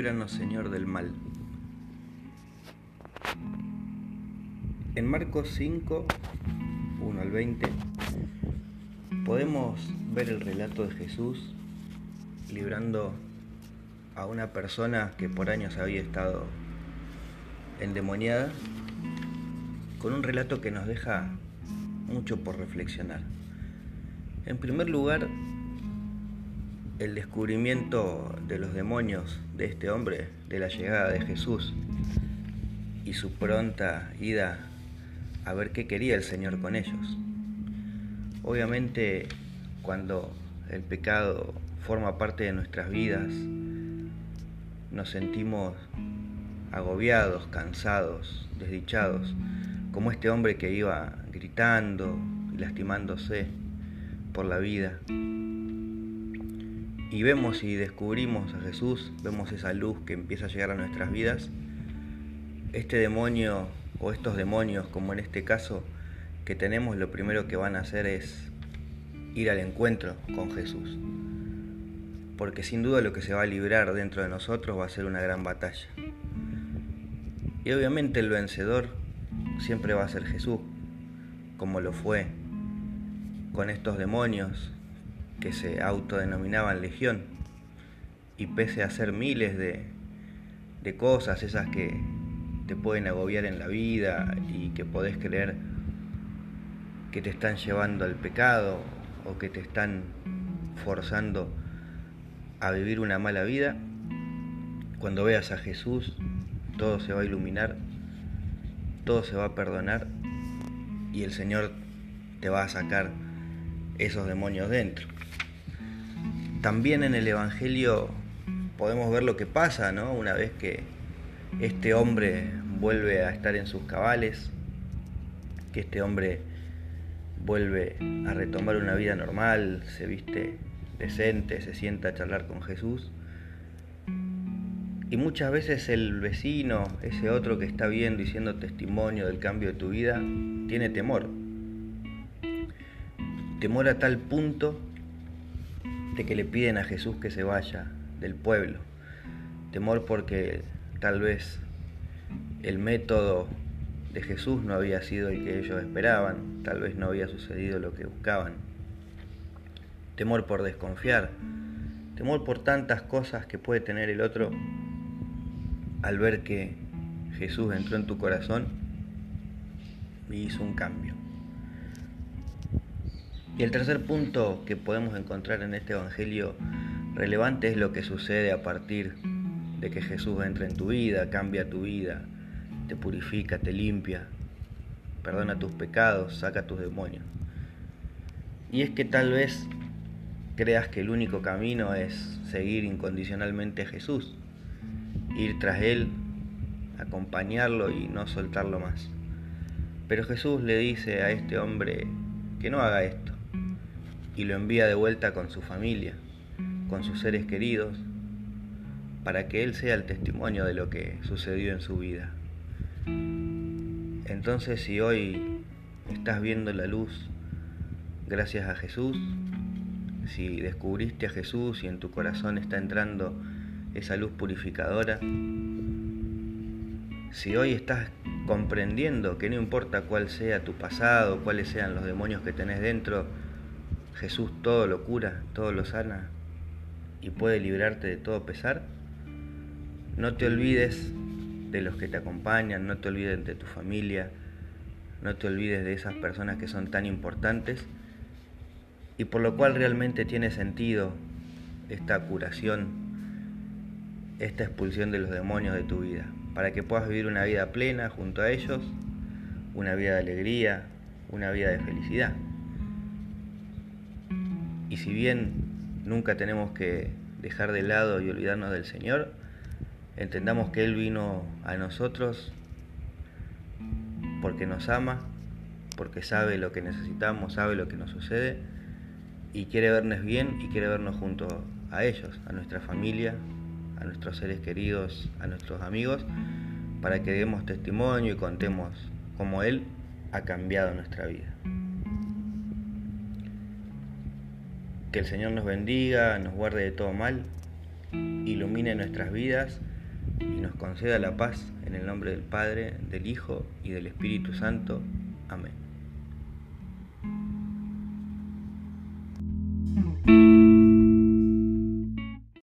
Líbranos, Señor, del mal. En Marcos 5, 1 al 20, podemos ver el relato de Jesús librando a una persona que por años había estado endemoniada, con un relato que nos deja mucho por reflexionar. En primer lugar, el descubrimiento de los demonios de este hombre, de la llegada de Jesús y su pronta ida a ver qué quería el Señor con ellos. Obviamente, cuando el pecado forma parte de nuestras vidas, nos sentimos agobiados, cansados, desdichados, como este hombre que iba gritando y lastimándose por la vida y vemos y descubrimos a Jesús, vemos esa luz que empieza a llegar a nuestras vidas, este demonio o estos demonios, como en este caso que tenemos, lo primero que van a hacer es ir al encuentro con Jesús. Porque sin duda lo que se va a librar dentro de nosotros va a ser una gran batalla. Y obviamente el vencedor siempre va a ser Jesús, como lo fue con estos demonios que se autodenominaban legión. Y pese a ser miles de, de cosas, esas que te pueden agobiar en la vida y que podés creer que te están llevando al pecado o que te están forzando a vivir una mala vida, cuando veas a Jesús, todo se va a iluminar, todo se va a perdonar y el Señor te va a sacar esos demonios dentro. También en el Evangelio podemos ver lo que pasa, ¿no? Una vez que este hombre vuelve a estar en sus cabales, que este hombre vuelve a retomar una vida normal, se viste decente, se sienta a charlar con Jesús. Y muchas veces el vecino, ese otro que está viendo y siendo testimonio del cambio de tu vida, tiene temor. Temor a tal punto de que le piden a Jesús que se vaya del pueblo. Temor porque tal vez el método de Jesús no había sido el que ellos esperaban, tal vez no había sucedido lo que buscaban. Temor por desconfiar, temor por tantas cosas que puede tener el otro al ver que Jesús entró en tu corazón y hizo un cambio. Y el tercer punto que podemos encontrar en este Evangelio relevante es lo que sucede a partir de que Jesús entra en tu vida, cambia tu vida, te purifica, te limpia, perdona tus pecados, saca tus demonios. Y es que tal vez creas que el único camino es seguir incondicionalmente a Jesús, ir tras Él, acompañarlo y no soltarlo más. Pero Jesús le dice a este hombre que no haga esto, y lo envía de vuelta con su familia, con sus seres queridos, para que Él sea el testimonio de lo que sucedió en su vida. Entonces si hoy estás viendo la luz gracias a Jesús, si descubriste a Jesús y en tu corazón está entrando esa luz purificadora, si hoy estás comprendiendo que no importa cuál sea tu pasado, cuáles sean los demonios que tenés dentro, Jesús todo lo cura, todo lo sana y puede librarte de todo pesar, no te olvides de los que te acompañan, no te olvides de tu familia, no te olvides de esas personas que son tan importantes y por lo cual realmente tiene sentido esta curación, esta expulsión de los demonios de tu vida, para que puedas vivir una vida plena junto a ellos, una vida de alegría, una vida de felicidad. Y si bien nunca tenemos que dejar de lado y olvidarnos del Señor, entendamos que Él vino a nosotros porque nos ama, porque sabe lo que necesitamos, sabe lo que nos sucede y quiere vernos bien y quiere vernos junto a ellos, a nuestra familia, a nuestros seres queridos, a nuestros amigos, para que demos testimonio y contemos cómo Él ha cambiado nuestra vida. Que el Señor nos bendiga, nos guarde de todo mal, ilumine nuestras vidas y nos conceda la paz en el nombre del Padre, del Hijo y del Espíritu Santo. Amén.